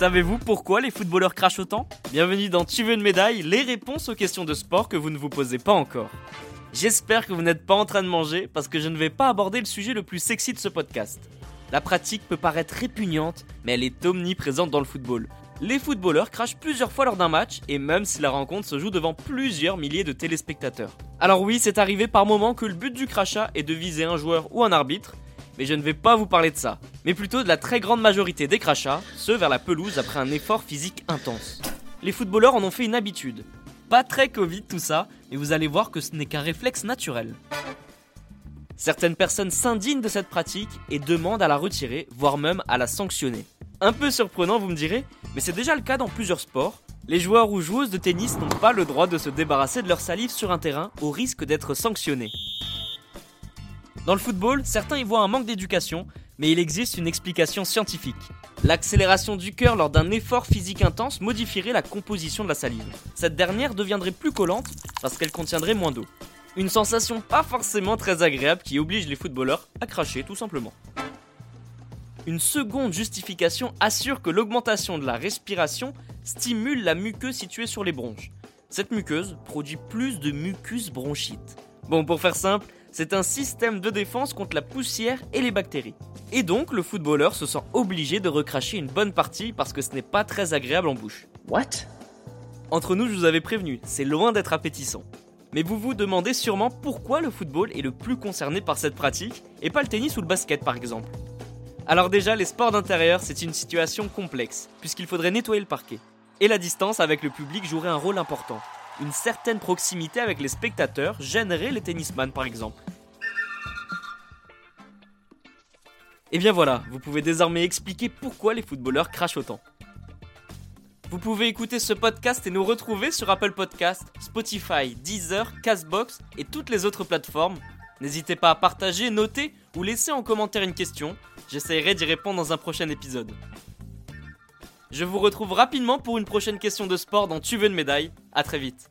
Savez-vous pourquoi les footballeurs crachent autant Bienvenue dans Tu veux une médaille, les réponses aux questions de sport que vous ne vous posez pas encore. J'espère que vous n'êtes pas en train de manger parce que je ne vais pas aborder le sujet le plus sexy de ce podcast. La pratique peut paraître répugnante, mais elle est omniprésente dans le football. Les footballeurs crachent plusieurs fois lors d'un match, et même si la rencontre se joue devant plusieurs milliers de téléspectateurs. Alors oui, c'est arrivé par moment que le but du crachat est de viser un joueur ou un arbitre, mais je ne vais pas vous parler de ça, mais plutôt de la très grande majorité des crachats, ceux vers la pelouse après un effort physique intense. Les footballeurs en ont fait une habitude. Pas très Covid tout ça, mais vous allez voir que ce n'est qu'un réflexe naturel. Certaines personnes s'indignent de cette pratique et demandent à la retirer, voire même à la sanctionner. Un peu surprenant, vous me direz, mais c'est déjà le cas dans plusieurs sports. Les joueurs ou joueuses de tennis n'ont pas le droit de se débarrasser de leur salive sur un terrain au risque d'être sanctionnés. Dans le football, certains y voient un manque d'éducation, mais il existe une explication scientifique. L'accélération du cœur lors d'un effort physique intense modifierait la composition de la salive. Cette dernière deviendrait plus collante parce qu'elle contiendrait moins d'eau. Une sensation pas forcément très agréable qui oblige les footballeurs à cracher tout simplement. Une seconde justification assure que l'augmentation de la respiration stimule la muqueuse située sur les bronches. Cette muqueuse produit plus de mucus bronchite. Bon, pour faire simple, c'est un système de défense contre la poussière et les bactéries. Et donc, le footballeur se sent obligé de recracher une bonne partie parce que ce n'est pas très agréable en bouche. What? Entre nous, je vous avais prévenu, c'est loin d'être appétissant. Mais vous vous demandez sûrement pourquoi le football est le plus concerné par cette pratique et pas le tennis ou le basket par exemple. Alors déjà, les sports d'intérieur, c'est une situation complexe, puisqu'il faudrait nettoyer le parquet. Et la distance avec le public jouerait un rôle important. Une certaine proximité avec les spectateurs gênerait les tennisman par exemple. Et bien voilà, vous pouvez désormais expliquer pourquoi les footballeurs crachent autant. Vous pouvez écouter ce podcast et nous retrouver sur Apple Podcast, Spotify, Deezer, Castbox et toutes les autres plateformes. N'hésitez pas à partager, noter ou laisser en commentaire une question. J'essaierai d'y répondre dans un prochain épisode. Je vous retrouve rapidement pour une prochaine question de sport dans Tu veux une médaille. A très vite.